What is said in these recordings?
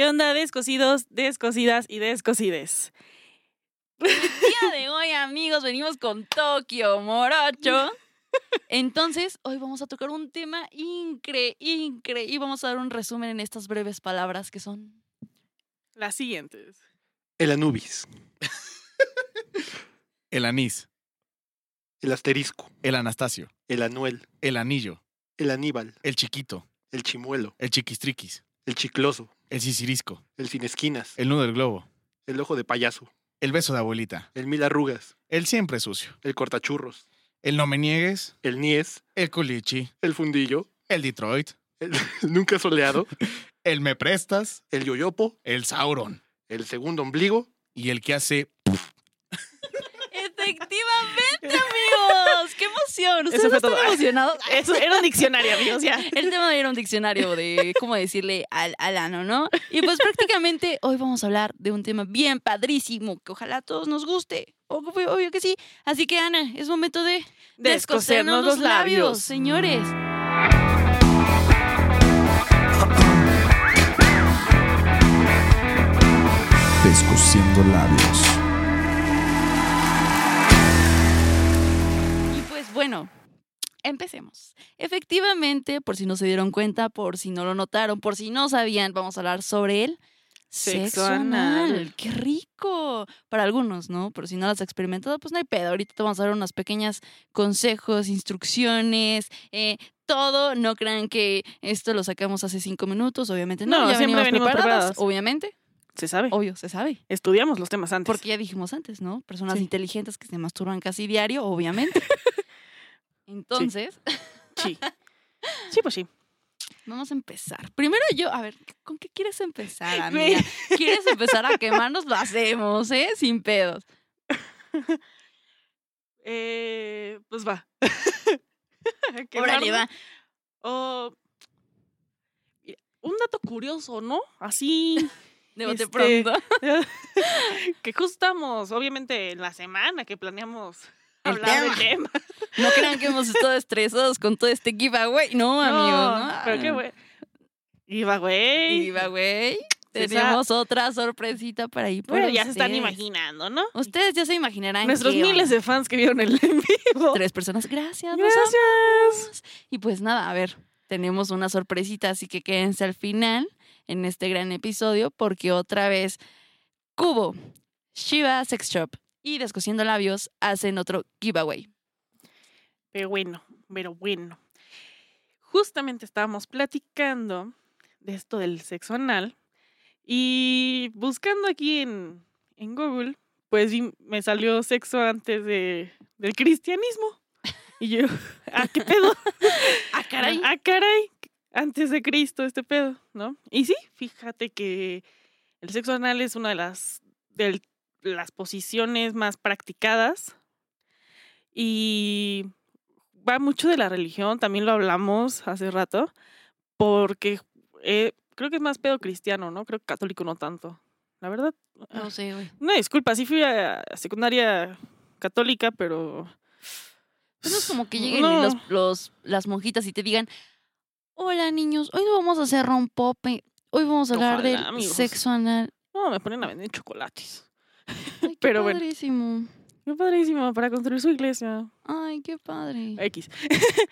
¿Qué onda, descosidos, descosidas y descosides? El día de hoy, amigos, venimos con Tokio Morocho. Entonces, hoy vamos a tocar un tema increíble, incre y vamos a dar un resumen en estas breves palabras que son. Las siguientes. El Anubis, El anís, el asterisco, el Anastasio, el Anuel, el anillo, el Aníbal, el chiquito, el Chimuelo, el chiquistriquis, el Chicloso, el sisirisco, el Sin Esquinas, el nudo del globo, el Ojo de Payaso, el beso de abuelita, el Mil Arrugas, el siempre sucio, el Cortachurros, el no me niegues, el Nies, el culichi, el Fundillo, el Detroit, el, el Nunca Soleado, el me prestas, el Yoyopo, el Sauron el Segundo Ombligo, y el que hace amigos. ¡Qué emoción! ¿Ustedes Eso no fue todo. emocionados? Eso era un diccionario, amigos, ya. El tema era un diccionario de cómo decirle al, al ano, ¿no? Y pues prácticamente hoy vamos a hablar de un tema bien padrísimo que ojalá a todos nos guste. Obvio, obvio que sí. Así que, Ana, es momento de Descosernos los labios. señores. descosiendo labios. Bueno, empecemos. Efectivamente, por si no se dieron cuenta, por si no lo notaron, por si no sabían, vamos a hablar sobre el Sexo sexo anal. anal. ¡Qué rico! Para algunos, ¿no? Pero si no lo has experimentado, pues no hay pedo. Ahorita te vamos a dar unos pequeños consejos, instrucciones, eh, todo. No crean que esto lo sacamos hace cinco minutos, obviamente no. No, ya siempre venimos, venimos preparadas, preparadas. obviamente. Se sabe. Obvio, se sabe. Estudiamos los temas antes. Porque ya dijimos antes, ¿no? Personas Sí. inteligentes que se masturban casi diario, obviamente. Entonces, Sí. Sí, pues sí. vamos a empezar. Primero yo, a ver, ¿con qué quieres empezar, amiga? ¿Quieres empezar a quemarnos? Lo hacemos, ¿eh? Sin pedos. Eh, pues va. Órale, va. O- mira, un dato curioso, ¿no? Así De bote Este, pronto. que justo estamos, obviamente, en la semana que planeamos El tema. tema. No crean que hemos estado estresados con todo este giveaway. No, amigos, ¿no? Pero qué güey. Giveaway. Se Tenemos otra sorpresita para ahí. Bueno, ya se están imaginando, ¿no? Ustedes ya se imaginarán. Nuestros miles de fans que vieron el en vivo. Tres personas. Gracias. Gracias. Y pues nada, a ver, tenemos una sorpresita, así que quédense al final en este gran episodio porque otra vez Cubo, Shiva Sex Shop y Descosiendo Labios hacen otro giveaway. Pero bueno, pero bueno. Justamente estábamos platicando de esto del sexo anal y buscando aquí en, en Google, pues me salió sexo antes de, del cristianismo. Y yo, ¿a qué pedo? Ah, caray. Ah, caray. Antes de Cristo este pedo, ¿no? Y sí, fíjate que el sexo anal es una de las, de las posiciones más practicadas y va mucho de la religión, también lo hablamos hace rato, porque eh, creo que es más pedo cristiano, ¿no? Creo que católico no tanto. La verdad, No sé, güey. no, disculpa, sí fui a secundaria católica, pero... Pues no es como que lleguen No. los, los- las monjitas y te digan, hola niños, hoy no vamos a hacer rompope, hoy vamos a hablar Ojalá, del amigos. sexo anal. No, me ponen a vender chocolates. Ay, qué Pero bueno. padrísimo. Qué padrísimo, para construir su iglesia. Ay, qué padre. X.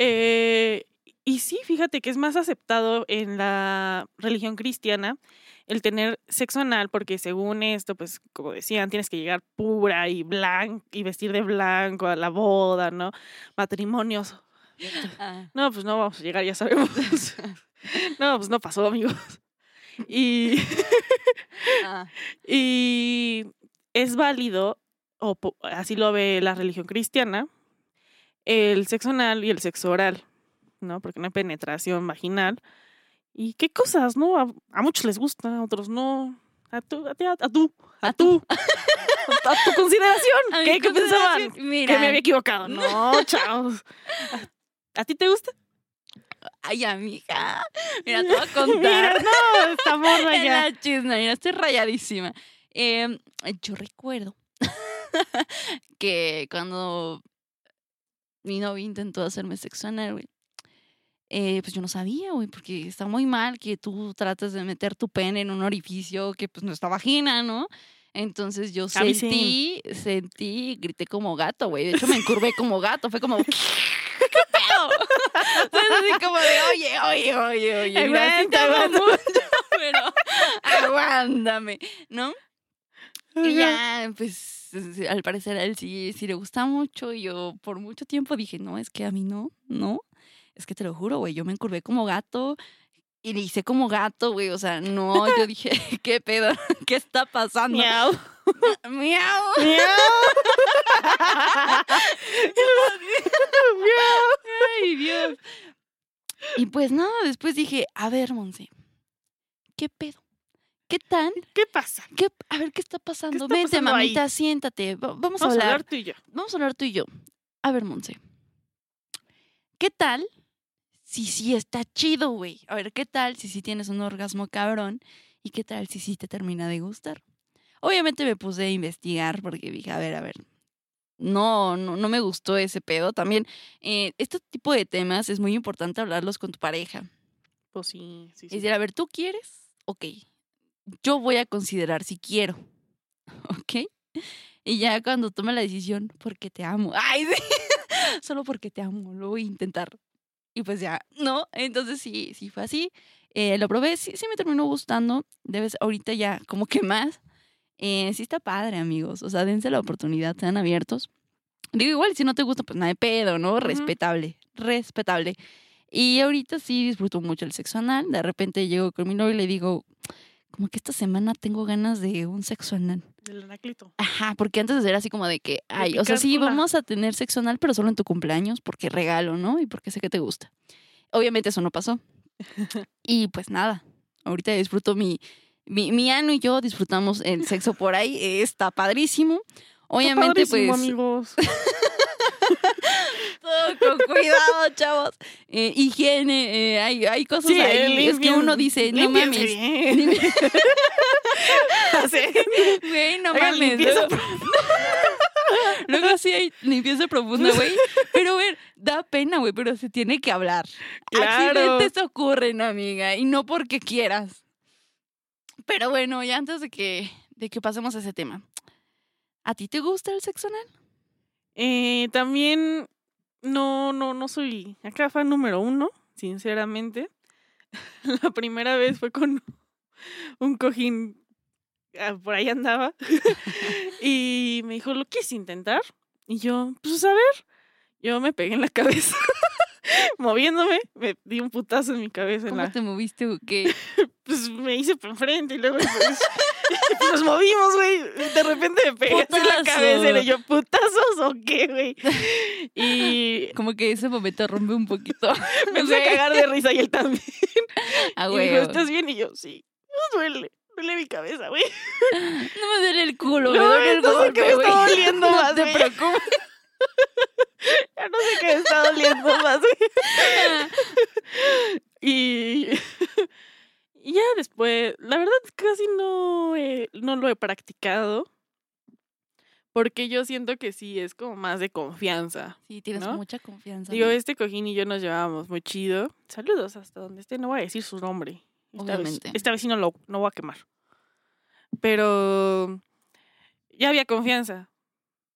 Eh, y sí, fíjate que es más aceptado en la religión cristiana el tener sexo anal, porque según esto, pues como decían, tienes que llegar pura y blanca y vestir de blanco a la boda, ¿no? Matrimonios. Ah. No, pues no vamos a llegar, ya sabemos. no, pues no pasó, amigos. Y, Ah. y es válido, o así lo ve la religión cristiana, el sexo anal y el sexo oral, ¿no? Porque no hay penetración vaginal. ¿Y qué cosas, no? A, a muchos les gusta, a otros no. A tú, a, a, a tú, a, A tú. a tu consideración. ¿Qué, ¿Qué pensaban? Mira, Que me había equivocado. No, chavos. ¿A, a ti te gusta? Ay, amiga. Mira, te voy a Mira, contar. no, esta morra En ya. la chisma, mira, estoy rayadísima. Em, yo recuerdo que cuando mi novio intentó hacerme sexo anal, güey, eh, pues yo no sabía, güey, porque está muy mal que tú trates de meter tu pene en un orificio que pues no está vagina, ¿no? Entonces yo sentí, sentí, grité como gato, güey. De hecho me encurvé como gato, fue como, ¿qué pedo? Entonces así como de, oye, oye, oye, oye. amo aguanta. mucho, pero aguántame, ¿no? Y ya, pues, al parecer a él sí, sí le gusta mucho. Y yo por mucho tiempo dije, no, es que a mí no, no. Es que te lo juro, güey, yo me encurvé como gato y le hice como gato, güey. O sea, no, yo dije, ¿qué pedo? ¿Qué está pasando? Miau. Miau. Ay, Dios. Y pues nada, después dije, a ver, Monse, ¿qué pedo? ¿Qué tal? ¿Qué pasa? ¿Qué, a ver, ¿qué está pasando? está Vente, pasando ahí? mamita, siéntate. va- Vamos, Vamos a hablar. a hablar tú y yo. Vamos a hablar tú y yo. A ver, Monse. ¿Qué tal si sí está chido, güey? A ver, ¿qué tal si sí tienes un orgasmo cabrón? ¿Y qué tal si sí te termina de gustar? Obviamente me puse a investigar porque dije, a ver, a ver. No, no, no me gustó ese pedo. También, eh, este tipo de temas es muy importante hablarlos con tu pareja. Pues sí, sí, Es sí. decir, a ver, ¿tú quieres? Ok. Yo voy a considerar si quiero. ¿Ok? Y ya cuando tome la decisión, porque te amo. Ay, sí. Solo porque te amo, lo voy a intentar. Y pues ya, no. Entonces sí, sí fue así. Eh, lo probé, sí, sí me terminó gustando. Debes, ahorita ya, como que más. Eh, sí está padre, amigos. O sea, dense la oportunidad, sean abiertos. Digo, igual, si no te gusta, pues nada de pedo, ¿no? Respetable, respetable. Y ahorita sí disfruto mucho el sexo anal. De repente llego con mi novio y le digo, como que esta semana tengo ganas de un sexo anal. Del anaclito. Ajá, porque antes era así como de que, ay, o sea, sí, cola. vamos a tener sexo anal, pero solo en tu cumpleaños, porque regalo, ¿no? Y porque sé que te gusta. Obviamente eso no pasó. y pues nada, ahorita disfruto mi, mi, mi ano y yo disfrutamos el sexo por ahí, está padrísimo. Obviamente, Está padrísimo, pues, amigos. todo con cuidado, chavos. Eh, higiene, eh, hay, hay cosas Sí, ahí. Es que uno dice, no mames. bien. Güey, no mames. limpieza Luego, luego sí hay limpieza profunda, güey. Pero, a ver, da pena, güey, pero se tiene que hablar. Claro. Accidentes ocurren, amiga, y no porque quieras. Pero bueno, ya antes de que, de que pasemos a ese tema. ¿A ti te gusta el sexo anal? Eh, también no, no, no soy acá fan número uno, sinceramente. La primera vez fue con un cojín, ah, por ahí andaba, y me dijo, ¿lo quieres intentar? Y yo, pues a ver, yo me pegué en la cabeza, moviéndome, me di un putazo en mi cabeza. En ¿Cómo la, te moviste o qué? pues me hice para enfrente y luego pues, nos movimos, güey. De repente me pegué así en la cabeza y yo, ¿putazos o qué, güey? Y Como que ese momento rompe un poquito. me empecé a cagar de risa y él también. Ah, y güey. dijo, ¿estás bien? Y yo, sí. No duele. Duele mi cabeza, güey. No me duele el culo, me No, duele el entonces, ¿qué golpe, me güey. está doliendo No más, te preocupes. Ya no sé qué está doliendo más. Y, y ya después, la verdad casi no, he- no lo he practicado. Porque yo siento que sí es como más de confianza. Sí, tienes ¿No? mucha confianza. Digo, este cojín y yo nos llevábamos muy chido. Saludos hasta donde esté, no voy a decir su nombre. Esta Obviamente. Vez, esta vez sí no lo no voy a quemar. Pero ya había confianza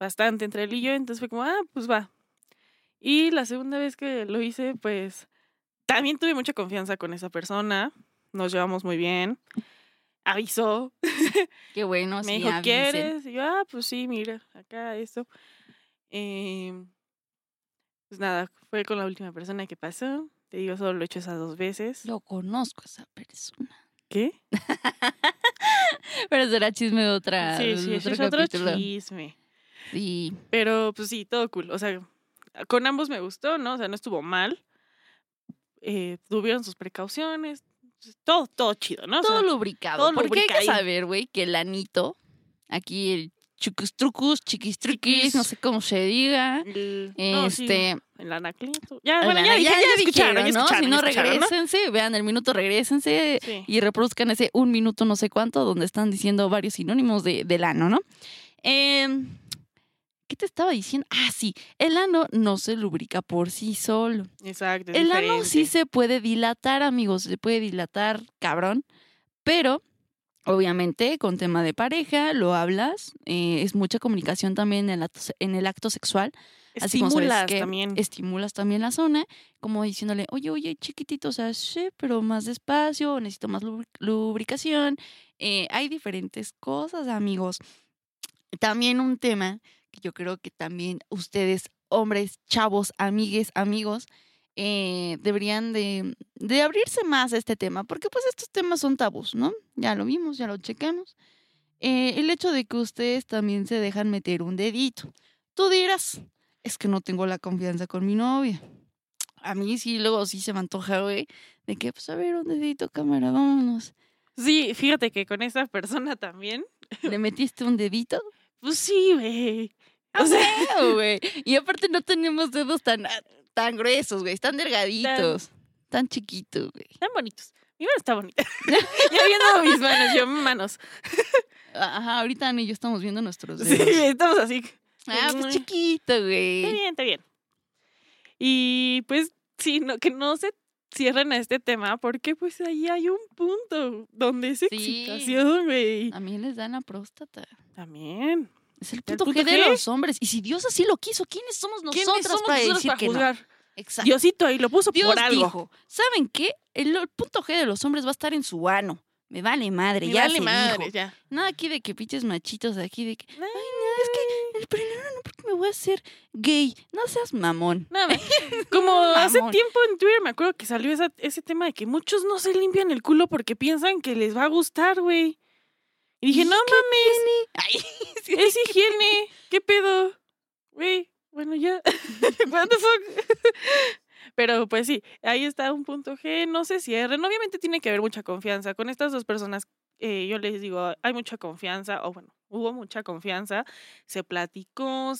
bastante entre él y yo, entonces fue como, ah, pues va. Y la segunda vez que lo hice, pues también tuve mucha confianza con esa persona. Nos llevamos muy bien. Avisó, Qué bueno, me sí, dijo, avisen. ¿quieres? Y yo, ah, pues sí, mira, acá esto. Em, pues nada, fue con la última persona que pasó. Te digo, solo lo he hecho esas dos veces. Lo conozco a esa persona. ¿Qué? Pero será chisme de otra. sí, sí, otro es otro chisme. Sí. Pero pues sí, todo cool. O sea, con ambos me gustó, ¿no? O sea, no estuvo mal. Eh, tuvieron sus precauciones. Todo, todo chido, ¿no? O todo sea, lubricado. todo porque hay que saber, güey, que el anito, aquí el chucustrucus, chiquistruquis, Chiquis. no sé cómo se diga. el- no, sí, Este, el anacleto. Ya, el bueno, ya, ya, escucharon, ya dijeron, ¿no? escucharon, Si no, ya escucharon, ¿no? regrésense, vean el minuto, regrésense Sí. y reproduzcan ese un minuto no sé cuánto donde están diciendo varios sinónimos de, del ano, ¿no? Em, ¿qué te estaba diciendo? Ah, sí, el ano no se lubrica por sí solo. Exacto. es El ano sí se puede dilatar, amigos, se puede dilatar, cabrón, pero obviamente con tema de pareja lo hablas, eh, es mucha comunicación también en el acto, en el acto sexual, así Estimulas que también. estimulas también la zona, como diciéndole, oye, oye, chiquitito, o sea, sí, pero más despacio, necesito más lubri- lubricación, Eh, hay diferentes cosas, amigos. También un tema yo creo que también ustedes, hombres, chavos, amigues, amigos, eh, deberían de, de abrirse más a este tema, porque pues estos temas son tabús, ¿no? Ya lo vimos, ya lo checamos. Eh, el hecho de que ustedes también se dejan meter un dedito. Tú dirás, es que no tengo la confianza con mi novia. A mí sí, luego sí se me antoja, güey, de que, pues a ver, un dedito, cámara, vámonos. Sí, fíjate que con esa persona también. ¿Le metiste un dedito? Pues sí, güey. O sea, güey. Y aparte no tenemos dedos tan, tan gruesos, güey. Están delgaditos. Tan chiquitos, güey. Están bonitos. Mi mano está bonita. ya viendo mis manos, yo manos. Ajá, ahorita Ana y yo estamos viendo nuestros Sí, dedos. estamos así. Ah, pues chiquito, Está güey. bien, está bien. Y pues sí, no, que no se cierren a este tema porque pues ahí hay un punto donde es Sí. excitación, güey. También les dan la próstata. También. Es el ¿El punto, G de los hombres. Y si Dios así lo quiso, ¿quiénes somos ¿Quiénes nosotras somos para nosotros decir para que no? juzgar? Exacto. Diosito ahí lo puso Dios por algo. dijo, ¿saben qué? El, el punto G de los hombres va a estar en su ano. Me vale madre, Me ya vale se madre, dijo. ya. Nada aquí de que pinches machitos aquí de que, Ay, es que el primero no porque me voy a hacer gay. No seas mamón. Nada. Como hace tiempo en Twitter me acuerdo que salió esa- ese tema de que muchos no se limpian el culo porque piensan que les va a gustar, güey. Y dije, ¿Y no mames, Ay, es higiene. ¿Qué pedo? Güey, bueno, ya. What the fuck? Pero pues sí, ahí está un punto G, no se cierren. Obviamente tiene que haber mucha confianza. Con estas dos personas, eh, yo les digo, hay mucha confianza, o bueno, hubo mucha confianza. Se platicó,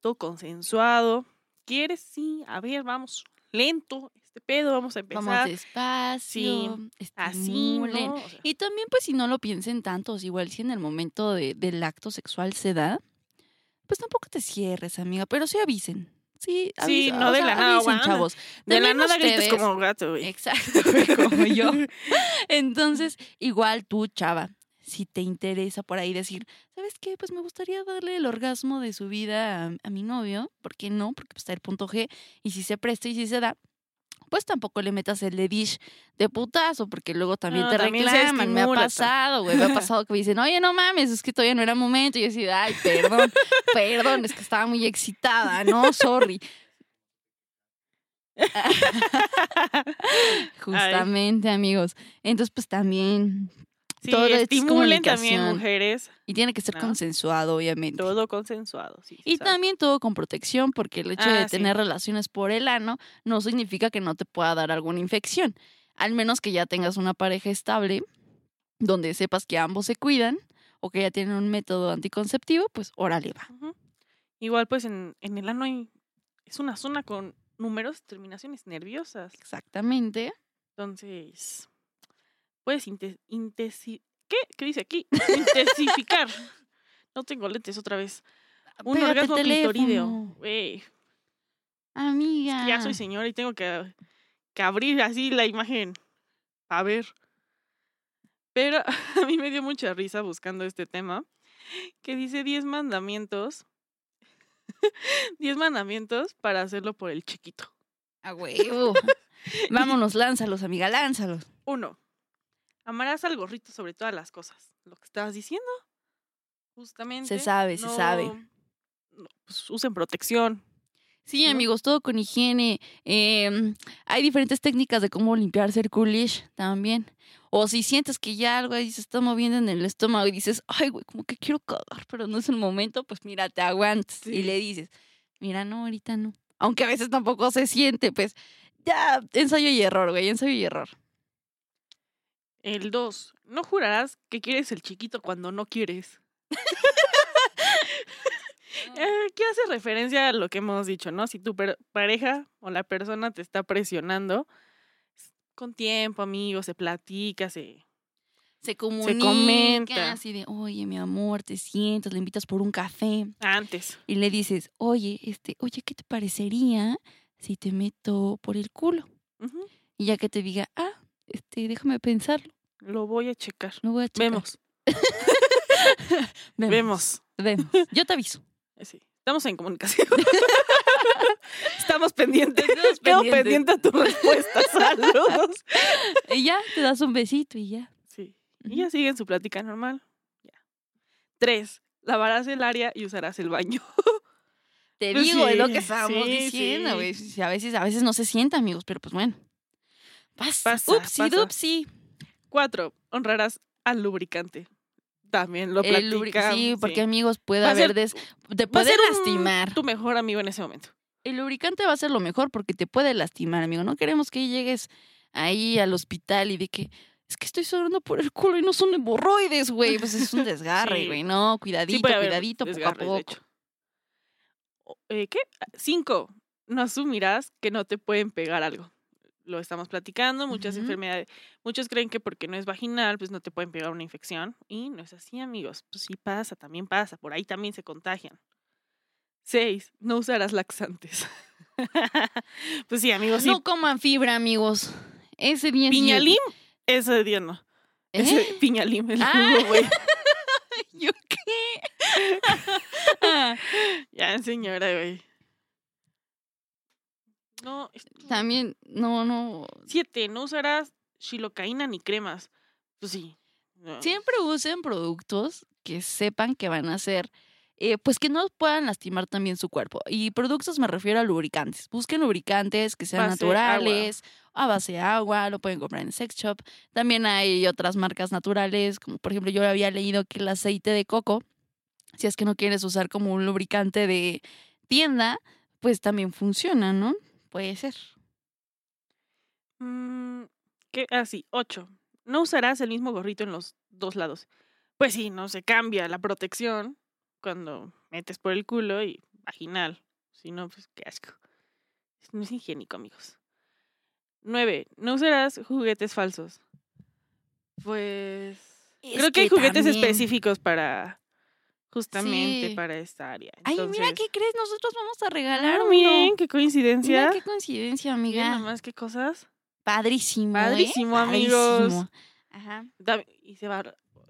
todo consensuado. ¿Quieres? Sí, a ver, vamos lento, este pedo, vamos a empezar. Vamos despacio, Así. ¿no? O sea, Y también, pues, si no lo piensen tantos, igual si en el momento de- del acto sexual se da, pues tampoco te cierres, amiga, pero sí avisen. Sí, Sí, avisa- no o de sea, la nada, avisen, chavos. de la nada ustedes- como gato, güey. Exacto, como yo. Entonces, igual tú, chava, si te interesa por ahí decir, ¿sabes qué? Pues me gustaría darle el orgasmo de su vida a, a mi novio. ¿Por qué no? Porque pues, está el punto G. Y si se presta y si se da, pues tampoco le metas el de dish de putazo, porque luego también No, te también reclaman. Me ha pasado, güey. Me ha pasado que me dicen, oye, no mames, es que todavía no era momento. Y yo así, ay, perdón, perdón, es que estaba muy excitada, ¿no? Sorry. Justamente, amigos. Entonces, pues también. Sí, Todo es estimulen también mujeres. Y tiene que ser ¿No? consensuado, obviamente. Todo consensuado, sí. Y sabe. también todo con protección, porque el hecho Ah, de sí. tener relaciones por el ano no significa que no te pueda dar alguna infección. Al menos que ya tengas una pareja estable, donde sepas que ambos se cuidan o que ya tienen un método anticonceptivo, pues órale va. Igual, pues en, en el ano hay, es una zona con numerosas terminaciones nerviosas. Exactamente. Entonces, puedes inte- intesi- ¿Qué? ¿Qué dice aquí? Intensificar. No tengo lentes otra vez. Un Pégate orgasmo clitorideo. teléfono. Güey, Amiga. ya soy señora y tengo que, que abrir así la imagen. A ver. Pero a mí me dio mucha risa buscando este tema, que dice 10 mandamientos. 10 mandamientos para hacerlo por el chiquito. A huevo. Vámonos, lánzalos, amiga, lánzalos. Uno, amarás al gorrito sobre todas las cosas. Lo que estabas diciendo, justamente. sabe, se sabe. no, pues usen protección. Sí, ¿no? amigos, todo con higiene. Em, hay diferentes técnicas de cómo limpiarse el culish también. O si sientes que ya algo ahí se está moviendo en el estómago y dices, ay, güey, como que quiero cagar, pero no es el momento, pues mira, te aguantas y le dices, mira, no, ahorita no. Aunque a veces tampoco se siente, pues ya, ensayo y error, güey, ensayo y error. El dos, no jurarás que quieres el chiquito cuando no quieres. Eh, ¿Qué hace referencia a lo que hemos dicho, no? Si tu pareja o la persona te está presionando, con tiempo, amigos, se platica, se... Se comunica comenta. así de, oye, mi amor, te sientas, le invitas por un café Antes. y le dices, oye, este, oye, ¿qué te parecería si te meto por el culo? Y ya que te diga, ah, este, déjame pensarlo, Lo voy a checar. lo voy a checar. Vemos. Vemos. Vemos. Yo te aviso. Eh, Sí. Estamos en comunicación. Estamos pendientes. Estamos Quedo pendientes. pendiente a tu respuesta. Saludos. Y ya, te das un besito y ya. Sí. Y ya siguen su plática normal. Ya. Tres. Lavarás el área y usarás el baño. Te Pues digo, es lo sí, que estábamos sí, diciendo, sí. güey. Sí, A veces, a veces no se sienta, amigos, pero pues bueno. Pasa. Pasa, Upsi, dupsi. Cuatro. Honrarás al lubricante. También lo platicamos. Sí, porque sí. amigos, puede haber ser- des... te puede un- lastimar. Tu mejor amigo en ese momento. El lubricante va a ser lo mejor porque te puede lastimar, amigo. No queremos que llegues ahí al hospital y de que es que estoy sudando por el culo y no son hemorroides, güey. Pues es un desgarre, Sí. güey. No, cuidadito, cuidadito, poco a poco. eh, ¿Qué? Cinco. No asumirás que no te pueden pegar algo. Lo estamos platicando, muchas enfermedades. Muchos creen que porque no es vaginal, pues no te pueden pegar una infección. Y no es así, amigos. Pues sí pasa, también pasa. Por ahí también se contagian. Seis. No usarás laxantes. pues sí, amigos. Sí. No coman fibra, amigos. Ese día sí- Piñalim, ese día no. ¿Eh? Ese piñalim, el Ah. jugo, güey. ¿Yo qué? Ya, señora, güey. No, También, no, no. siete, no usarás xilocaína ni cremas. Pues sí. no. Siempre usen productos que sepan que van a ser, eh, pues que no puedan lastimar también su cuerpo. Y productos me refiero a lubricantes. Busquen lubricantes que sean Base agua. naturales, a base de agua, lo pueden comprar en sex shop. También hay otras marcas naturales, como por ejemplo yo había leído que el aceite de coco, si es que no quieres usar como un lubricante de tienda, pues también funciona, ¿no? Puede ser. Mm, ¿Qué? Ah, sí, ocho. No usarás el mismo gorrito en los dos lados. Pues sí, no se cambia la protección cuando metes por el culo y vaginal. Si no, pues qué asco. No es higiénico, amigos. Nueve. No usarás juguetes falsos. Pues. Es creo que hay juguetes también- específicos para. Justamente Sí. para esta área. Ay, mira, ¿qué crees? Nosotros vamos a regalar Ah, uno. bien, qué coincidencia. Mira qué coincidencia, amiga. nomás qué cosas. Padrísimo. ¿eh? Padrísimo, amigos. Padrísimo. Ajá. Y se va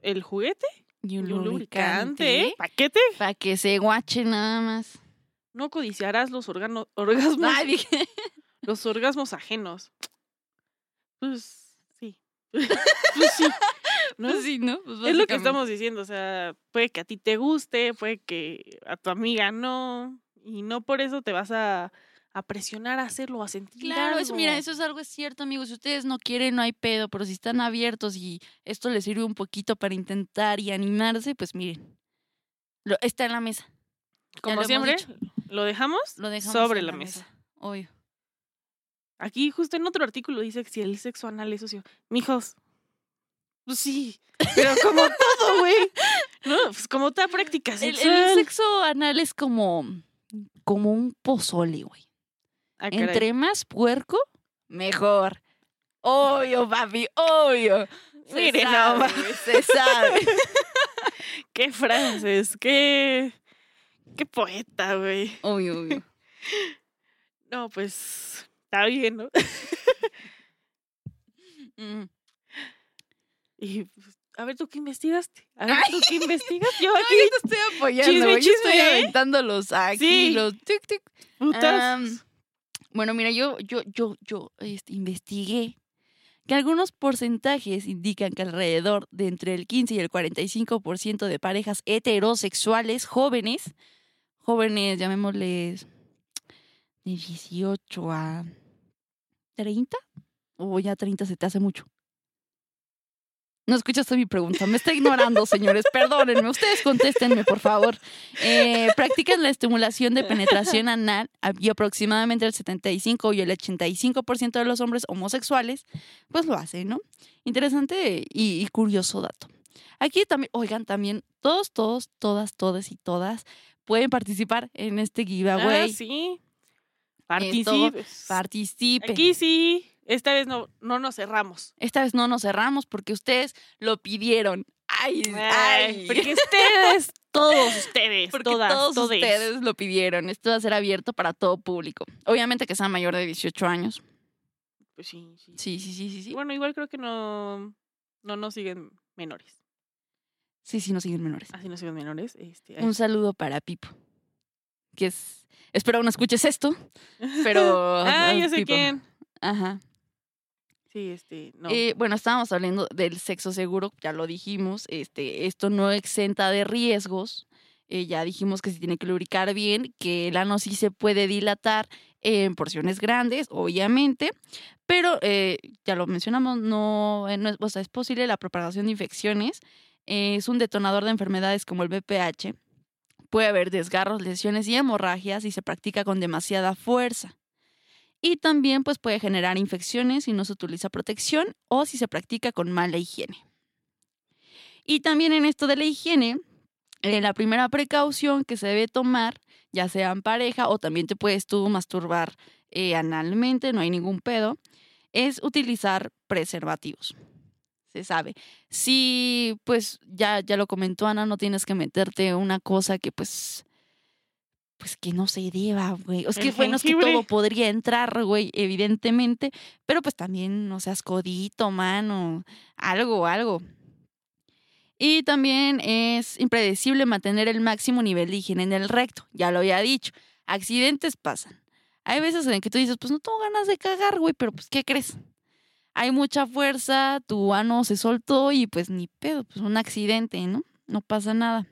el juguete Y un, y un lubricante. lubricante. ¿eh? Paquete. Para que se guache nada más. No codiciarás los organo- orgasmos, Ay, dije. los orgasmos ajenos. Pues sí. pues sí. ¿no? Pues sí, ¿no? Pues es lo que estamos diciendo. O sea, puede que a ti te guste, puede que a tu amiga no. Y no por eso te vas a, a presionar a hacerlo, a sentir. Claro, eso, mira, algo. eso es algo es cierto, amigos. Si ustedes no quieren, no hay pedo, pero si están abiertos y esto les sirve un poquito para intentar y animarse, pues miren. Lo, está en la mesa. Como lo siempre, lo dejamos, Lo dejamos sobre la mesa. Obvio. Aquí, justo en otro artículo, dice que si el sexo anal es sucio. Mijos, pues sí, pero como todo, güey. No, pues como toda práctica El, sexual. el sexo anal es como, como un pozole, güey. Ah. Entre más puerco, mejor. Obvio, papi, obvio. Se Mire sabe, güey, se sabe. Qué frases, qué. Qué poeta, güey. Obvio, obvio. No, pues. Está bien, ¿no? Mm. Y, pues, a ver, ¿tú qué investigaste? A ver. ¿tú qué investigas? Yo No, aquí, yo te estoy apoyando. Chisme, yo chisme, estoy ¿eh? aventando los aquí, Sí. los tic, tic. putas. Bueno, mira, yo, yo, yo, yo este, investigué que algunos porcentajes indican que alrededor de entre el 15 y el 45% de parejas heterosexuales jóvenes, jóvenes, llamémosles de 18 a 30, o ya 30 se te hace mucho. No escuchaste mi pregunta, me está ignorando, señores, perdónenme, ustedes contéstenme, por favor. Eh, practican la estimulación de penetración anal y aproximadamente el 75 y el 85% de los hombres homosexuales, pues lo hacen, ¿no? Interesante y, y curioso dato. Aquí también, oigan, también todos, todos, todas, todas y todas pueden participar en este Ah, giveaway. sí. todo Participes. Participen. Aquí sí. Esta vez no, no nos cerramos. Esta vez no nos cerramos porque ustedes lo pidieron. Ay, Ay, ay. porque ustedes, todos ustedes, Porque todas, todos todes. ustedes lo pidieron. Esto va a ser abierto para todo público. Obviamente que sea mayor de 18 años. Pues sí, sí. Sí, sí, sí, sí, sí. Bueno, igual creo que no, no nos siguen menores. Sí, sí, no siguen menores. Así nos siguen menores. Este, Un saludo para Pipo. Que es. Espero no escuches esto, pero. ah, ya sé Pipo. quién. Ajá. Sí, este, no. Eh, bueno, estábamos hablando del sexo seguro, ya lo dijimos. Este, esto no exenta de riesgos. Eh, ya dijimos que se tiene que lubricar bien, que el ano sí se puede dilatar en porciones grandes, obviamente, pero eh, ya lo mencionamos, no, eh, no es, o sea, es posible la propagación de infecciones. Es un detonador de enfermedades como el BPH. Puede haber desgarros, lesiones y hemorragias si se practica con demasiada fuerza. Y también pues, puede generar infecciones si no se utiliza protección o si se practica con mala higiene. Y también en esto de la higiene, eh, la primera precaución que se debe tomar, ya sea en pareja o también te puedes tú masturbar eh, analmente, no hay ningún pedo, es utilizar preservativos. Se sabe. Si, pues, ya, ya lo comentó Ana, no tienes que meterte una cosa que, pues, pues que no se deba, güey. Es que, El bueno, es que todo podría entrar, güey, evidentemente, pero pues también no seas codito, mano, algo, algo. Y también es impredecible mantener el máximo nivel de higiene en el recto, ya lo había dicho. Accidentes pasan. Hay veces en que tú dices, pues no tengo ganas de cagar, güey, pero pues, ¿qué crees? Hay mucha fuerza, tu ano se soltó y pues ni pedo, pues un accidente, ¿no? No pasa nada.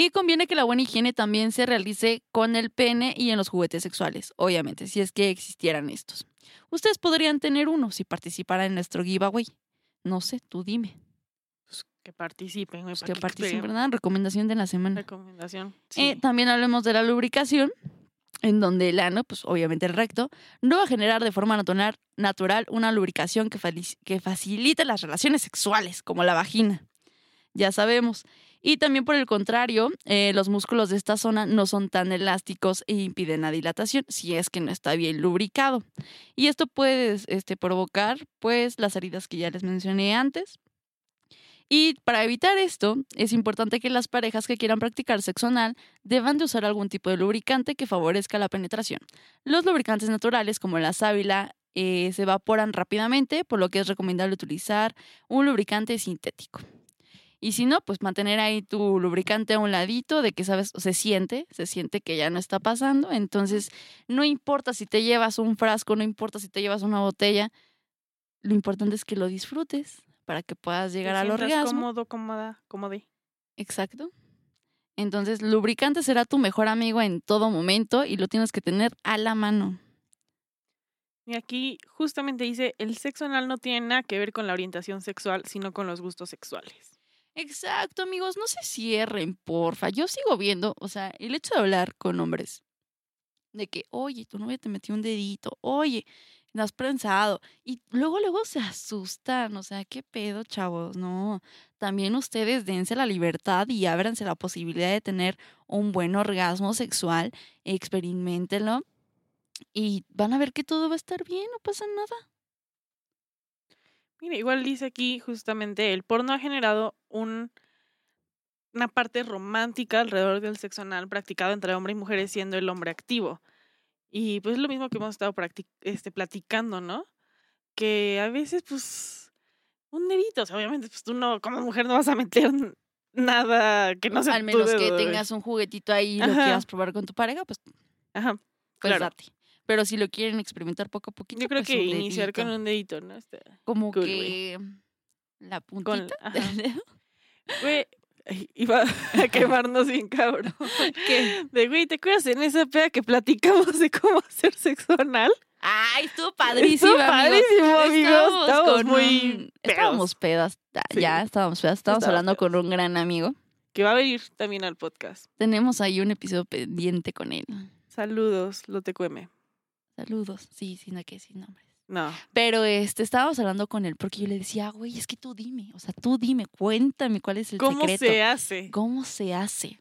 Y conviene que la buena higiene también se realice con el pene y en los juguetes sexuales, obviamente, si es que existieran estos. Ustedes podrían tener uno si participaran en nuestro giveaway. No sé, tú dime. Pues, que participen. Pues para que participen. ¿verdad? Recomendación de la semana. Recomendación. Eh, también hablemos de la lubricación, en donde el ano, pues obviamente el recto, no va a generar de forma natural, una lubricación que, que facilite las relaciones sexuales, como la vagina. Ya sabemos. Y también por el contrario, eh, los músculos de esta zona no son tan elásticos e impiden la dilatación si es que no está bien lubricado. Y esto puede este, provocar pues las heridas que ya les mencioné antes. Y para evitar esto, es importante que las parejas que quieran practicar sexo anal deban de usar algún tipo de lubricante que favorezca la penetración. Los lubricantes naturales, como la sábila, eh, se evaporan rápidamente, por lo que es recomendable utilizar un lubricante sintético. Y si no, pues mantener ahí tu lubricante a un ladito de que, sabes, se siente, se siente que ya no está pasando. Entonces, no importa si te llevas un frasco, no importa si te llevas una botella, lo importante es que lo disfrutes para que puedas Te llegar al sientas orgasmo. Cómodo, cómoda, cómode. Exacto. Entonces, lubricante será tu mejor amigo en todo momento y lo tienes que tener a la mano. Y aquí justamente dice, el sexo anal no tiene nada que ver con la orientación sexual, sino con los gustos sexuales. Exacto, amigos, no se cierren, porfa. Yo sigo viendo, o sea, el hecho de hablar con hombres, de que, oye, tu novia te metió un dedito, oye, no has pensado. Y luego, luego se asustan, o sea, qué pedo, chavos, no. También ustedes dense la libertad y ábranse la posibilidad de tener un buen orgasmo sexual, experimentenlo y van a ver que todo va a estar bien, no pasa nada. Mira, igual dice aquí justamente, el porno ha generado un, una parte romántica alrededor del sexo anal practicado entre hombre y mujeres siendo el hombre activo. Y pues es lo mismo que hemos estado este, platicando, ¿no? Que a veces, pues, un dedito, o sea, obviamente, pues tú no, como mujer no vas a meter nada que no sea Al menos que dedo, tengas un juguetito ahí y lo Ajá. quieras probar con tu pareja, pues Ajá, pues claro. date. Pero si lo quieren experimentar poco a poquito, Yo creo pues, que iniciar con un dedito, ¿no? Como cool, que la puntita ajá. del dedo. Güey, iba a quemarnos bien cabrón. ¿Qué? De güey, ¿te acuerdas en esa peda que platicamos de cómo hacer sexo anal? Ay, estuvo padrísimo, Estuvo padrísimo, amigos. Estábamos muy un- estábamos pedas, ya, Sí. ya estábamos pedas, estábamos Estábamos hablando con un gran amigo. Que va a venir también al podcast. Tenemos ahí un episodio pendiente con él. Saludos, lo te cueme. Saludos. Sí, sí, no hay que decir nombres. No. Pero este, estábamos hablando con él porque yo le decía, güey, es que tú dime, o sea, tú dime, cuéntame cuál es el ¿Cómo secreto. se hace? ¿Cómo se hace?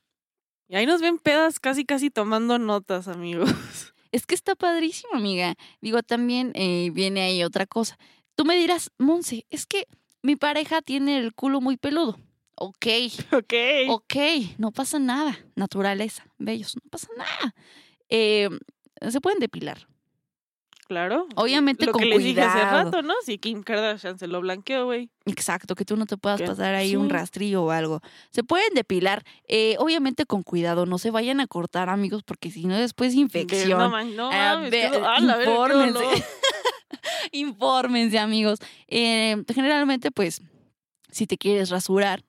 Y ahí nos ven pedas casi, casi tomando notas, amigos. Es que está padrísimo, amiga. Digo, también eh, viene ahí otra cosa. Tú me dirás, Monse, es que mi pareja tiene el culo muy peludo. Ok, Ok. ok, no pasa nada. Naturaleza, bellos, no pasa nada. Eh, se pueden depilar. Claro. Obviamente Lo con que les dije hace cuidado. rato, ¿no? Si Kim Kardashian se lo blanqueó, güey. Exacto, que tú no te puedas pasar ahí un rastrillo o algo. Se pueden depilar, eh, obviamente con cuidado, no se vayan a cortar, amigos, porque si no después infección. No, man, no Ah, mames, ve- qué do- a la verga, qué infórmense. dolor. Infórmense, amigos. Eh, generalmente, pues, si te quieres rasurar,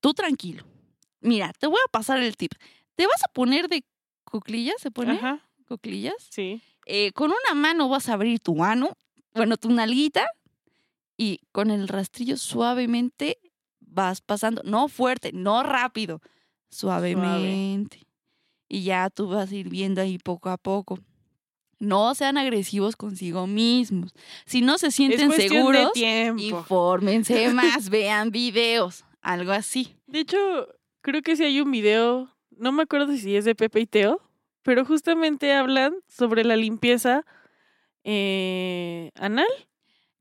tú tranquilo. Mira, te voy a pasar el tip. Te vas a poner de cuclillas, ¿se pone? Ajá, Cuclillas. sí. Eh, con una mano vas a abrir tu ano, bueno, tu nalguita, y con el rastrillo suavemente vas pasando, no fuerte, no rápido, suavemente. Y ya tú vas a ir viendo ahí poco a poco. No sean agresivos consigo mismos. Si no se sienten seguros, infórmense más, vean videos, algo así. De hecho, creo que sí hay un video, no me acuerdo si es de Pepe y Teo, pero justamente hablan sobre la limpieza eh, anal.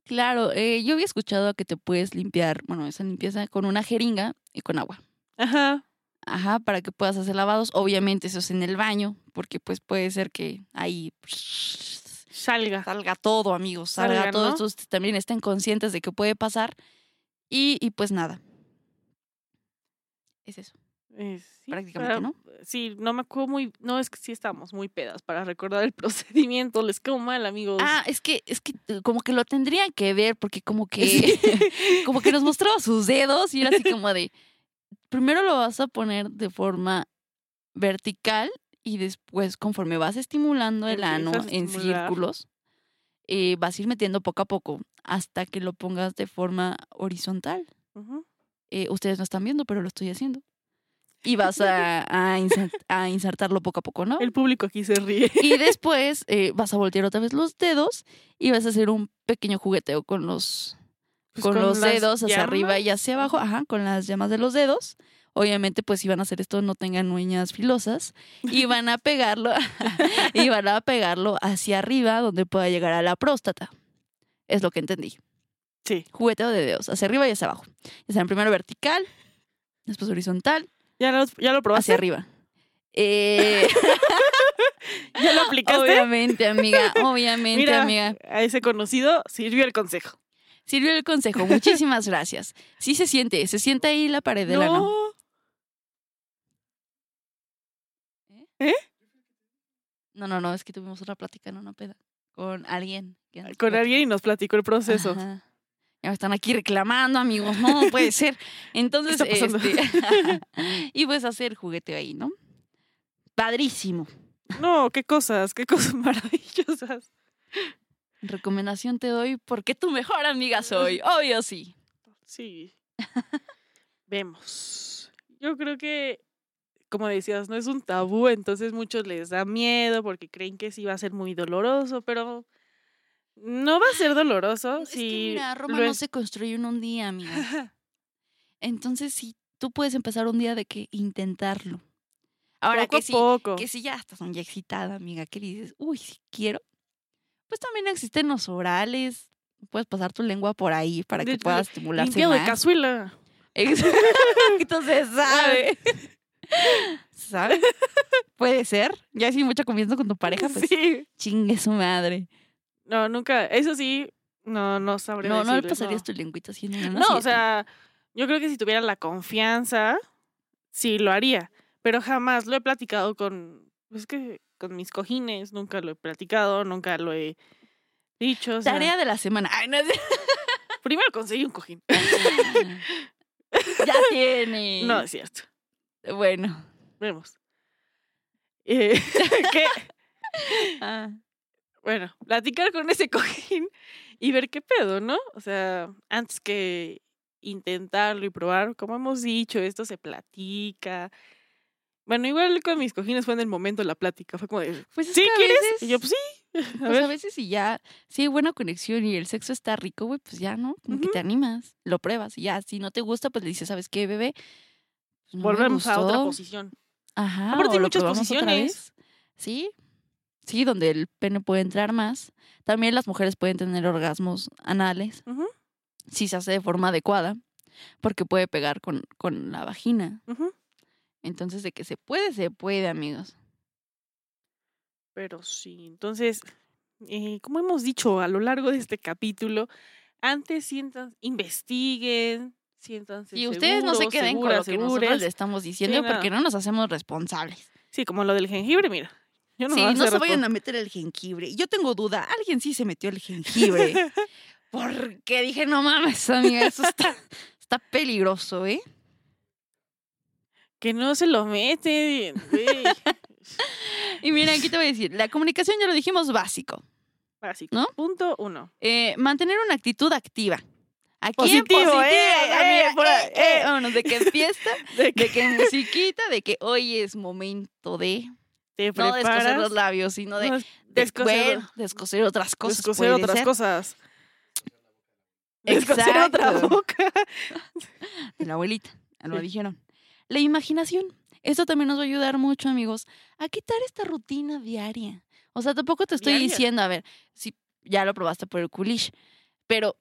Claro, eh, yo había escuchado que te puedes limpiar, bueno, esa limpieza con una jeringa y con agua. Ajá. Ajá, para que puedas hacer lavados. Obviamente eso es en el baño, porque pues puede ser que ahí Salga. salga todo, amigos, salga, Salga, todo. ¿no? Estos también estén conscientes de que puede pasar. Y, y pues nada. Es eso. Eh, sí, Prácticamente, para- ¿no? Sí, no me acuerdo muy. No, es que sí estamos muy pedas para recordar el procedimiento. Les quedó mal, amigos. Ah, es que, es que eh, como que lo tendrían que ver, porque como que, como que nos mostraba sus dedos y era así como de, primero lo vas a poner de forma vertical y después conforme vas estimulando el ano en círculos, eh, vas a ir metiendo poco a poco hasta que lo pongas de forma horizontal. Eh, ustedes no están viendo, pero lo estoy haciendo. Y vas a, a, insert- a insertarlo poco a poco, ¿no? El público aquí se ríe. Y después eh, vas a voltear otra vez los dedos y vas a hacer un pequeño jugueteo con los, Pues con los dedos hacia arriba y hacia abajo, ajá, con las llamas de los dedos. Obviamente, pues si van a hacer esto, no tengan uñas filosas y van a pegarlo, y van a pegarlo hacia arriba donde pueda llegar a la próstata. Es lo que entendí. Sí. Jugueteo de dedos, hacia arriba y hacia abajo. Ya sean primero vertical, después horizontal, ¿Ya lo, ya lo probaste? hacia arriba. Eh, ¿Ya lo aplicaste? obviamente, amiga, obviamente, Mira, amiga. a ese conocido sirvió el consejo. Sirvió el consejo. Muchísimas gracias. Sí se siente, se siente ahí la pared ano. No. No, no, no, es que tuvimos otra plática en una peda con alguien. Con alguien y nos platicó el proceso. Ajá. Están aquí reclamando, amigos. No, no puede ser. Entonces, este, y pues hacer juguete ahí, ¿no? Padrísimo. No, qué cosas, qué cosas maravillosas. Recomendación te doy porque tu mejor amiga soy. Obvio sí. Sí. Vemos. Yo creo que, como decías, no es un tabú, entonces muchos les da miedo porque creen que sí va a ser muy doloroso, pero no va a ser doloroso Es si que mira, Roma no es- se construyó en un día, amiga. Entonces, sí, tú puedes empezar un día de que intentarlo. Ahora poco que sí, poco. que si ya estás día excitada, amiga, que dices, uy, si quiero, pues también existen los orales. Puedes pasar tu lengua por ahí para De- que puedas estimularse Limpiado de cazuela. Se sabe. ¿Sabe? Puede ser. Ya si mucha confianza con tu pareja, pues Sí. chingue su madre. No, nunca. Eso sí, no, no sabré No, no le decirles, pasarías no. tu lengüita así una No, o sea, yo creo que si tuviera la confianza, sí lo haría. Pero jamás lo he platicado con. Es que con mis cojines, nunca lo he platicado, nunca lo he dicho. o sea, Tarea de la semana. Ay, no primero conseguí un cojín. ya tiene. No, es cierto. Bueno. Vemos. Eh, que, Ah, bueno, platicar con ese cojín y ver qué pedo, ¿no? O sea, antes que intentarlo y probar, como hemos dicho, esto se platica. Bueno, igual con mis cojines fue en el momento de la plática. Fue como de, Pues es ¿sí quieres? veces- Y yo, pues sí. A Pues ver. a veces si ya, si hay buena conexión y el sexo está rico, güey, pues ya, ¿no? Como que te animas, lo pruebas y ya, si no te gusta, pues le dices, ¿sabes qué, bebé? Pues no Volvemos a otra gustó". posición. Ajá, Aparte hay muchas posiciones. Sí, sí, donde el pene puede entrar más. También las mujeres pueden tener orgasmos anales si se hace de forma adecuada, porque puede pegar con, con la vagina. Entonces, de que se puede, se puede, amigos. Pero sí, entonces, eh, como hemos dicho a lo largo de este capítulo, antes sientan, investiguen, siéntanse Y ustedes no se queden con lo seguras, que nosotros segures. le estamos diciendo Sí, no. porque no nos hacemos responsables. Sí, como lo del jengibre, mira. Yo no sí, no se vayan a meter el jengibre. Yo tengo duda, alguien sí se metió el jengibre. porque dije, no mames, amiga, eso está, está peligroso, ¿eh? Que no se lo meten, güey. Y mira, aquí te voy a decir, la comunicación ya lo dijimos básico. Básico. ¿No? Punto uno. Eh, mantener una actitud activa. Aquí Positivo, en positivo, eh, eh, eh, eh, eh. vámonos, de que fiesta, De que de que musiquita, de que hoy es momento de te no descoser los labios, sino de, no, de descoser, descoser otras cosas. descoser otras ser. cosas. Descoser otra boca. de la abuelita, lo Sí. dijeron. La imaginación. Esto también nos va a ayudar mucho, amigos, a quitar esta rutina diaria. O sea, tampoco te estoy Diaria. diciendo, a ver, si ya lo probaste por el culish, pero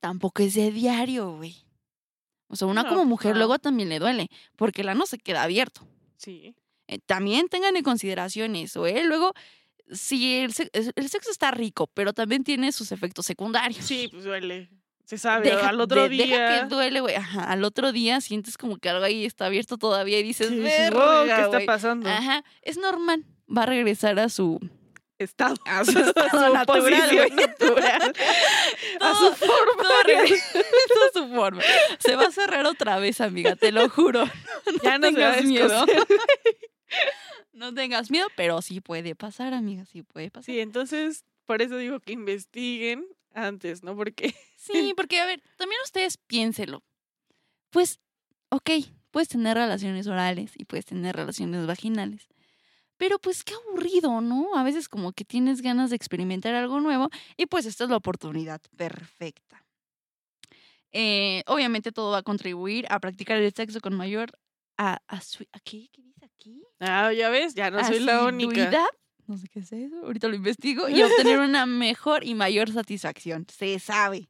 tampoco es de diario, güey. O sea, una No, como mujer no. luego también le duele, porque el ano se queda abierto. Sí. Eh, también tengan en consideración eso, ¿eh? Luego, si el, se- el sexo está rico, pero también tiene sus efectos secundarios. Sí, pues duele. Se sabe. Deja, al otro de- día. deja que duele, güey. Ajá, al otro día sientes como que algo ahí está abierto todavía y dices, Sí, dices, "Verga, "Wow, ¿qué está güey". pasando? Ajá, es normal. Va a regresar a su, Estado. a su estado natural, posición güey. natural. a su forma. todo a su forma. Se va a cerrar otra vez, amiga, te lo juro. Ya no a tengas miedo. No tengas miedo, pero sí puede pasar, amiga, sí puede pasar. Sí, entonces, por eso digo que investiguen antes, ¿no? Porque Sí, porque a ver, también ustedes piénselo. Pues, ok, puedes tener relaciones orales y puedes tener relaciones vaginales. Pero pues qué aburrido, ¿no? A veces como que tienes ganas de experimentar algo nuevo y pues esta es la oportunidad perfecta. Eh, obviamente todo va a contribuir a practicar el sexo con mayor... A, a su- ¿a qué? ¿Qué dice Ah, ya ves, ya no soy la única. No sé qué es eso, ahorita lo investigo. Y obtener una mejor y mayor satisfacción. Se sabe.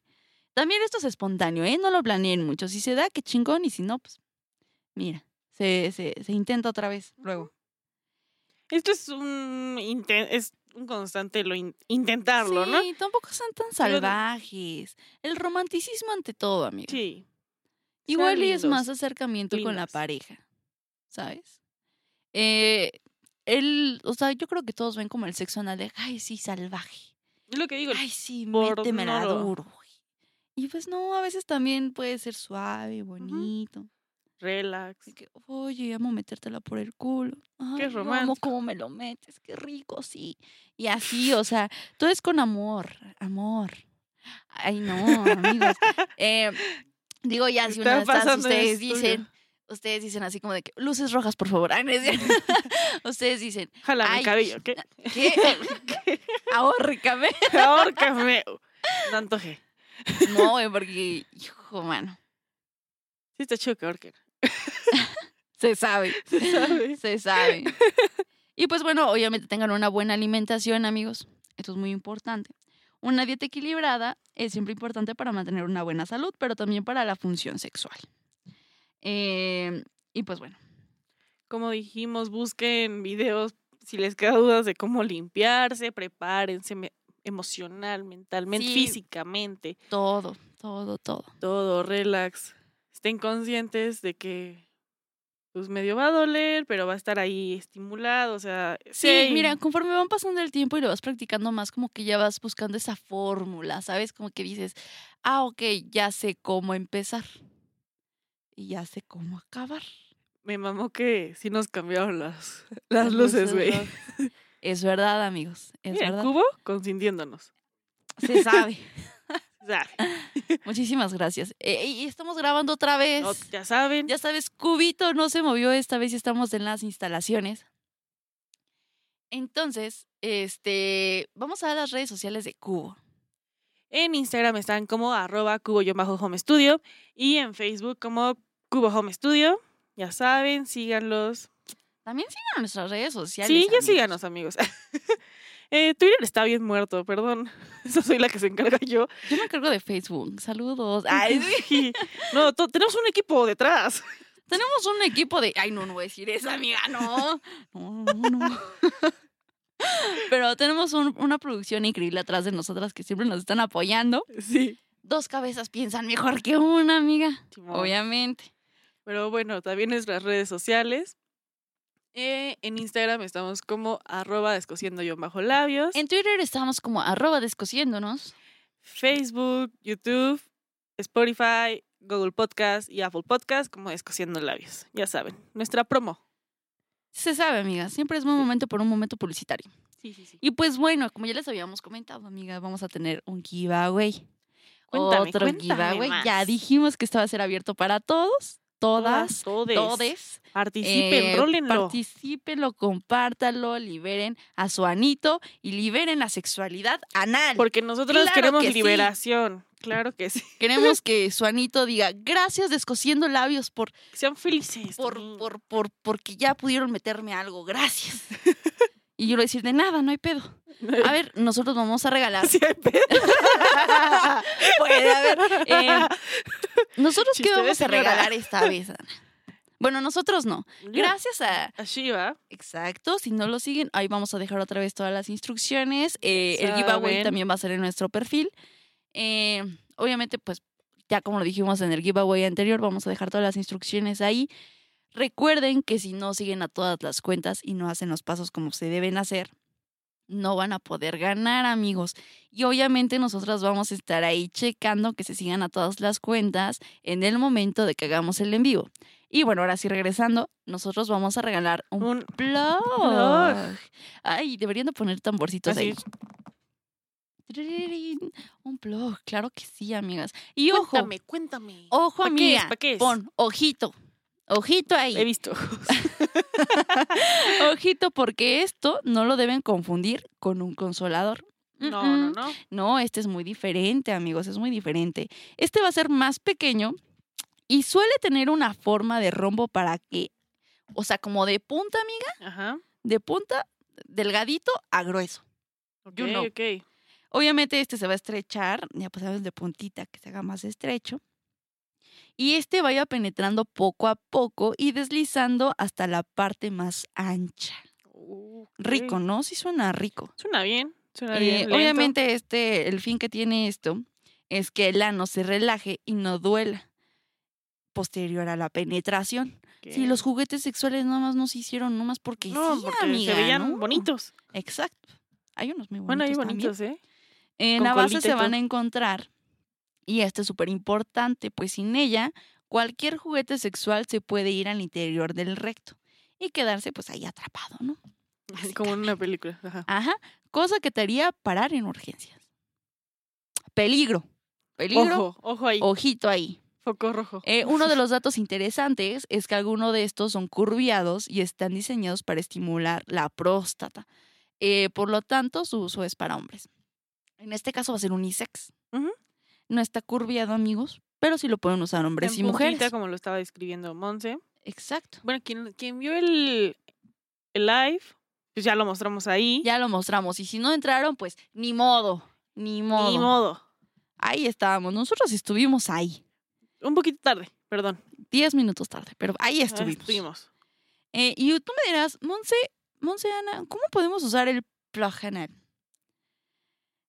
También esto es espontáneo, ¿eh? No lo planeen mucho. Si se da, qué chingón. Y si no, pues, mira, se, se, se intenta otra vez luego. Esto es un es un constante lo in- intentarlo, sí, ¿no? tampoco son tan salvajes. El romanticismo ante todo, amigo. Sí. Igual y es más acercamiento con la pareja, ¿sabes? Eh, el, o sea, yo creo que todos ven como el sexo anal de, ay, sí, salvaje. Es lo que digo. Ay, sí, métemela duro. Y pues no, a veces también puede ser suave, bonito. Relax. Que, oye, amo metértela por el culo. Ay, yo amo romántico. cómo me lo metes, qué rico, sí. Y así, o sea, todo es con amor, amor. Ay, no, amigos. Eh, digo, ya, si una de estas pasando ustedes dicen, ustedes dicen así como de que luces rojas, por favor. Ay, no ustedes dicen, Jala mi cabello, ¿qué? ¿qué? Ahórricame. Ahórcame. No antoje. No, güey, porque, hijo, mano, Sí está chido que ahorquen. se sabe. Se sabe. Se sabe. Y pues bueno, obviamente tengan una buena alimentación, amigos. Esto es muy importante. Una dieta equilibrada es siempre importante para mantener una buena salud, pero también para la función sexual. Eh, y pues bueno, Como dijimos, busquen videos si les queda dudas de cómo limpiarse, prepárense me- emocional, mentalmente, Sí. físicamente, todo, todo, todo. todo, relax. Estén conscientes de que pues medio va a doler, pero va a estar ahí estimulado, o sea, Sí, mira, conforme van pasando el tiempo y lo vas practicando más, como que ya vas buscando esa fórmula, ¿sabes? Como que dices, ah, ok, ya sé cómo empezar. Y ya sé cómo acabar. me mamó que sí nos cambiaron las, las luces, güey. Es verdad, amigos. Es Mira, verdad. Cubo consintiéndonos. Se sabe. O sea, Muchísimas gracias. Eh, y estamos grabando otra vez. no, ya saben, Ya sabes, Cubito no se movió esta vez y estamos en las instalaciones. Entonces, este, vamos a las redes sociales de Cubo. en Instagram están como arroba cubo-home studio y en Facebook como cubo home studio. Ya saben, síganlos. También sigan a nuestras redes sociales. Sí, ya amigos. síganos, amigos. Eh, Twitter está bien muerto, perdón. Esa soy la que se encarga yo. Yo me encargo de Facebook. Saludos. Ay, sí. No, tenemos un equipo detrás. Tenemos un equipo de. Ay, no, no voy a decir eso, amiga, no. No, no, no. Pero tenemos un- una producción increíble atrás de nosotras que siempre nos están apoyando. Sí. Dos cabezas piensan mejor que una, amiga. Obviamente. Pero bueno, también nuestras redes sociales. Eh, en Instagram estamos como arroba descosiendo yo bajo labios. En Twitter estamos como arroba descosiéndonos. Facebook, YouTube, Spotify, Google Podcast y Apple Podcast como descosiendo labios. Ya saben, nuestra promo. Se sabe, amiga. Siempre es buen momento por un momento publicitario. Sí, sí, sí. Y pues bueno, como ya les habíamos comentado, amiga, vamos a tener un giveaway. Cuéntame, Otro cuéntame giveaway. más. Ya dijimos que esto va a ser abierto para todos, todas, todes. todes. Participen, Eh, rólenlo. Particípenlo, compártanlo, liberen a su anito y liberen la sexualidad anal. Porque nosotros Claro queremos que sí. liberación. Claro que sí. Queremos que su anito diga gracias descosiendo labios por, Que sean felices. por, por, por, porque ya pudieron meterme algo. Gracias. Y yo le decir, de nada, no hay pedo. A ver, nosotros vamos a regalar. Sí hay pedo. Puede haber. eh, ¿Nosotros qué Chiste de vamos a regalar esta vez, Ana? Bueno, nosotros no. Gracias a... A Shiva. Exacto, si no lo siguen, ahí vamos a dejar otra vez todas las instrucciones. Eh, el giveaway también va a ser en nuestro perfil. Eh, obviamente, pues ya como lo dijimos en el giveaway anterior, vamos a dejar todas las instrucciones ahí. Recuerden que si no siguen a todas las cuentas y no hacen los pasos como se deben hacer, no van a poder ganar, amigos. Y obviamente nosotras vamos a estar ahí checando que se sigan a todas las cuentas en el momento de que hagamos el en vivo. Y bueno, ahora sí regresando, nosotros vamos a regalar un, Un blog. blog. Ay, deberían de poner tamborcitos Así ahí. Un blog, claro que sí, amigas. Y ojo, Cuéntame, cuéntame. ojo, ¿Pa' qué es? amiga. ¿Pa' qué es? Pon ojito. Ojito ahí. He visto. Ojito, porque esto no lo deben confundir con un consolador. No, no, no. No, este es muy diferente, amigos, es muy diferente. Este va a ser más pequeño y suele tener una forma de rombo para que, o sea, como de punta, amiga, Ajá. de punta, delgadito a grueso. Ok, You know. ok. Obviamente este se va a estrechar, ya pasamos de puntita que se haga más estrecho. Y este vaya penetrando poco a poco y deslizando hasta la parte más ancha. Rico, ¿no? Sí suena rico. Suena bien. Suena Eh, bien. lento. obviamente este, el fin que tiene esto es que el ano se relaje y no duela posterior a la penetración. Si los juguetes sexuales nada más no se hicieron nomás porque No, sí, porque amiga, se veían ¿no? bonitos. Exacto. Hay unos muy bonitos Bueno, hay también. bonitos, ¿eh? En con la base se van a encontrar, y esto es súper importante, pues sin ella, cualquier juguete sexual se puede ir al interior del recto y quedarse pues ahí atrapado, ¿no? Como en una película. Ajá. Ajá, cosa que te haría parar en urgencias. Peligro, peligro, Ojo, ojo ahí. ojito ahí. Foco rojo. Eh, uno de los datos interesantes es que algunos de estos son curviados y están diseñados para estimular la próstata. Eh, por lo tanto, su uso es para hombres. En este caso va a ser unisex. Ujú. No está curviado, amigos, pero sí lo pueden usar hombres En y puntita, mujeres. como lo estaba describiendo Monse. Exacto. Bueno, quien, quien vio el, el live, pues ya lo mostramos ahí. Ya lo mostramos. Y si no entraron, pues ni modo. Ni modo. Ni modo. Ahí estábamos. Nosotros estuvimos ahí. Un poquito tarde, perdón. Diez minutos tarde, pero ahí Ah, estuvimos. Estuvimos. Eh, y tú me dirás, Monse, Monse Ana, ¿cómo podemos usar el plug anal?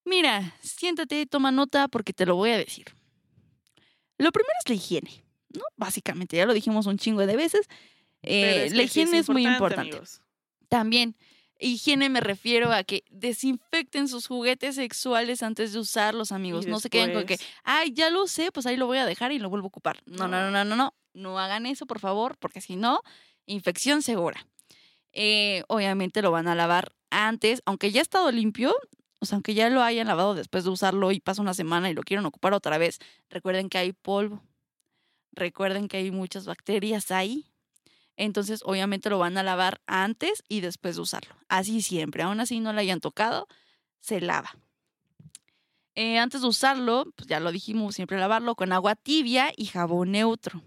Mira, siéntate, toma nota porque te lo voy a decir. Lo primero es la higiene, ¿no? Básicamente, ya lo dijimos un chingo de veces. Eh, la sí higiene es, muy importante. amigos. También, higiene me refiero a que desinfecten sus juguetes sexuales antes de usarlos, amigos. No se queden con que, ay, ya lo sé, pues ahí lo voy a dejar y lo vuelvo a ocupar. No, no, no, no, no, no. No hagan eso, por favor, porque si no, infección segura. Eh, obviamente lo van a lavar antes, aunque ya ha estado limpio, o sea, aunque ya lo hayan lavado después de usarlo y pasa una semana y lo quieren ocupar otra vez, recuerden que hay polvo. Recuerden que hay muchas bacterias ahí. Entonces, obviamente lo van a lavar antes y después de usarlo. Así siempre. Aún así no lo hayan tocado, se lava. Eh, antes de usarlo, pues ya lo dijimos, siempre lavarlo con agua tibia y jabón neutro.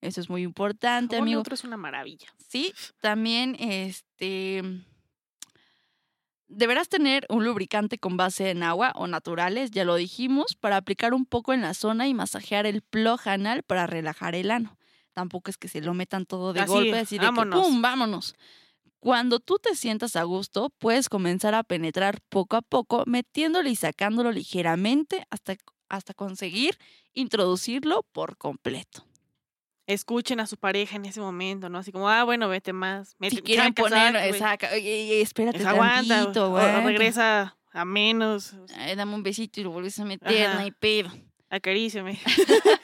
Eso es muy importante, Jabón amigo. neutro es una maravilla. Sí, también este deberás tener un lubricante con base en agua o naturales, ya lo dijimos, para aplicar un poco en la zona y masajear el plug anal para relajar el ano. Tampoco es que se lo metan todo de Así, golpe, así de que, vámonos. pum, vámonos. Cuando tú te sientas a gusto, puedes comenzar a penetrar poco a poco, metiéndolo y sacándolo ligeramente hasta, hasta conseguir introducirlo por completo. Escuchen a su pareja en ese momento, ¿no? Así como, ah, bueno, vete más. Mete, si quieren poner, saca, güey. saca, oye, espérate Pues aguanta, tantito, o- o aguanta. regresa a menos, Ay, dame un besito y lo vuelves a meter, no hay pedo. acaríciame.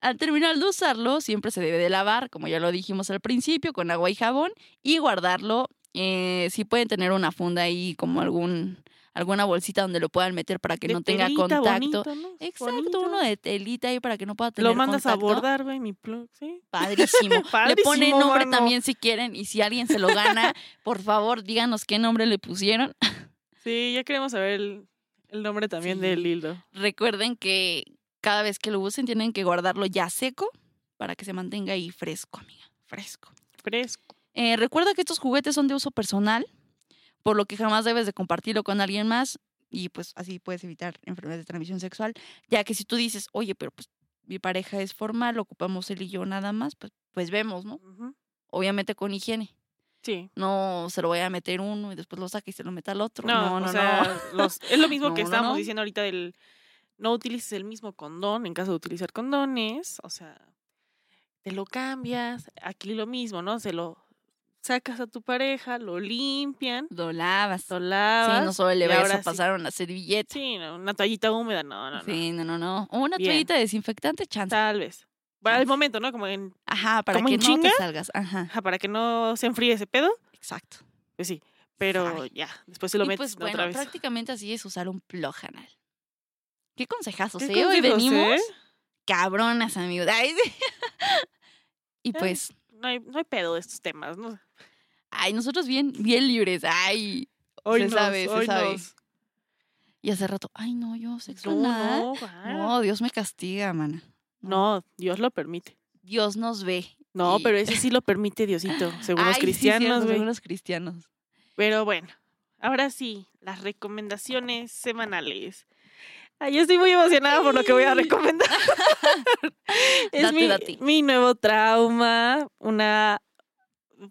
Al terminar de usarlo, siempre se debe de lavar, como ya lo dijimos al principio, con agua y jabón y guardarlo. Eh, si pueden tener una funda ahí, como algún alguna bolsita donde lo puedan meter para que De no tenga telita, contacto. bonito, ¿no? Exacto, Bonito. uno de telita ahí para que no pueda tener Lo mandas a contacto. bordar, güey, mi plug, ¿sí? Padrísimo. Le Padrísimo, ponen nombre mano. también si quieren y si alguien se lo gana, por favor díganos qué nombre le pusieron. Sí, ya queremos saber el, el nombre también Sí. del dildo. Recuerden que cada vez que lo usen tienen que guardarlo ya seco para que se mantenga ahí fresco, amiga. Fresco. Fresco. Eh, recuerda que estos juguetes son de uso personal, por lo que jamás debes de compartirlo con alguien más y pues así puedes evitar enfermedades de transmisión sexual, ya que si tú dices, oye, pero pues mi pareja es formal, ocupamos él y yo nada más, pues, pues vemos, ¿no? Obviamente con higiene. Sí. No se lo voy a meter uno y después lo saca y se lo meta al otro. No, No, no, o sea, los- es lo mismo No, que no, estábamos diciendo ahorita del no utilices el mismo condón en caso de utilizar condones, o sea, te lo cambias, aquí lo mismo, ¿no? Se lo sacas a tu pareja, lo limpian, Lo lavas. lo lavas. Sí, no solo le vayas a sí- pasar una servilleta. Sí, no, una toallita húmeda, no, no, no. Sí, no, no, no. O una Bien. toallita desinfectante, chance. Tal vez. Para el momento, ¿no? Como en, Ajá, para ¿Como que no te salgas. Ajá, ajá, para que no se enfríe ese pedo, exacto. pues sí. Pero ya, después se lo y metes pues bueno, otra vez. prácticamente así es usar un plug anal. Qué consejazos, ¿Qué ¿eh? Hoy venimos eh? cabronas, amigos. Ay, sí. y pues, No hay, no hay pedo de estos temas, ¿no? ay, nosotros bien, bien libres. Ay, Hoy Se nos, sabe, se hoy sabe. nos. y hace rato, ay, no, yo sexo No, anal. no. No, Dios me castiga, mana. No, Dios lo permite. Dios nos ve. No, Y- pero ese sí lo permite Diosito, según los Ay, cristianos, según los cristianos. Pero bueno, ahora sí, las recomendaciones semanales. Ay, yo estoy muy emocionada por lo que voy a recomendar. es Date, mi, date. mi nuevo trauma, una,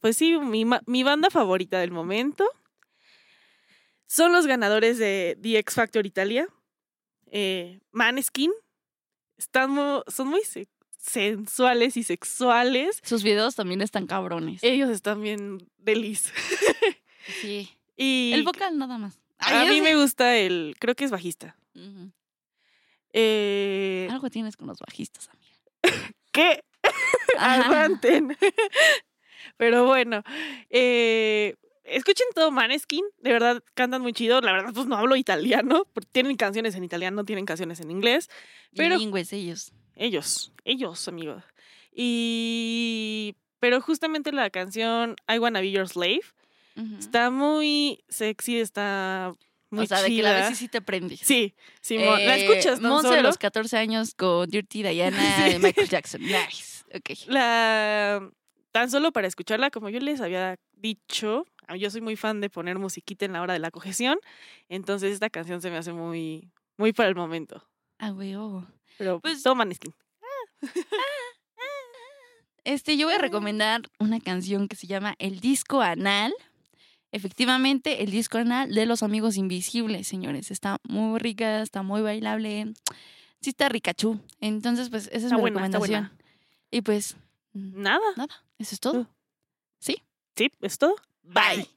pues sí, mi, mi banda favorita del momento. Son los ganadores de The X Factor Italia, eh, Maneskin. Están mu- son muy se- sensuales y sexuales. Sus videos también están cabrones. Ellos están bien delis. sí. Y El vocal nada más. a mí me gusta el, creo que es bajista. Ujú. Eh, Algo tienes con los bajistas, amiga. ¿Qué? Aguanten. Pero bueno, eh, escuchen todo Maneskin, de verdad cantan muy chido. La verdad, pues no hablo italiano, porque tienen canciones en italiano, tienen canciones en inglés. Pero- Bilingües ellos. Ellos, ellos, amigos. Y. Pero justamente la canción I Wanna Be Your Slave está muy sexy, está muy o sea, de que la y sí te prendes. Sí, sí, mo- la Eh, escuchas tan Monse de los 14 años con Dirty Diana de Michael Jackson. Nice. Ok. La, tan solo para escucharla, como yo les había dicho, a- yo soy muy fan de poner musiquita en la hora de la cogesión, entonces esta canción se me hace muy, muy para el momento. Ah, oh. Pero Pues- pues toman skin. Este, yo voy a recomendar una canción que se llama El Disco Anal. Efectivamente, el disco anal de los amigos invisibles, señores. Está muy rica, está muy bailable. Sí está ricachú. Entonces, pues, esa es Está mi buena, está recomendación. buena. Y pues, mm, Nada. nada, eso es todo. Sí, es todo. Bye.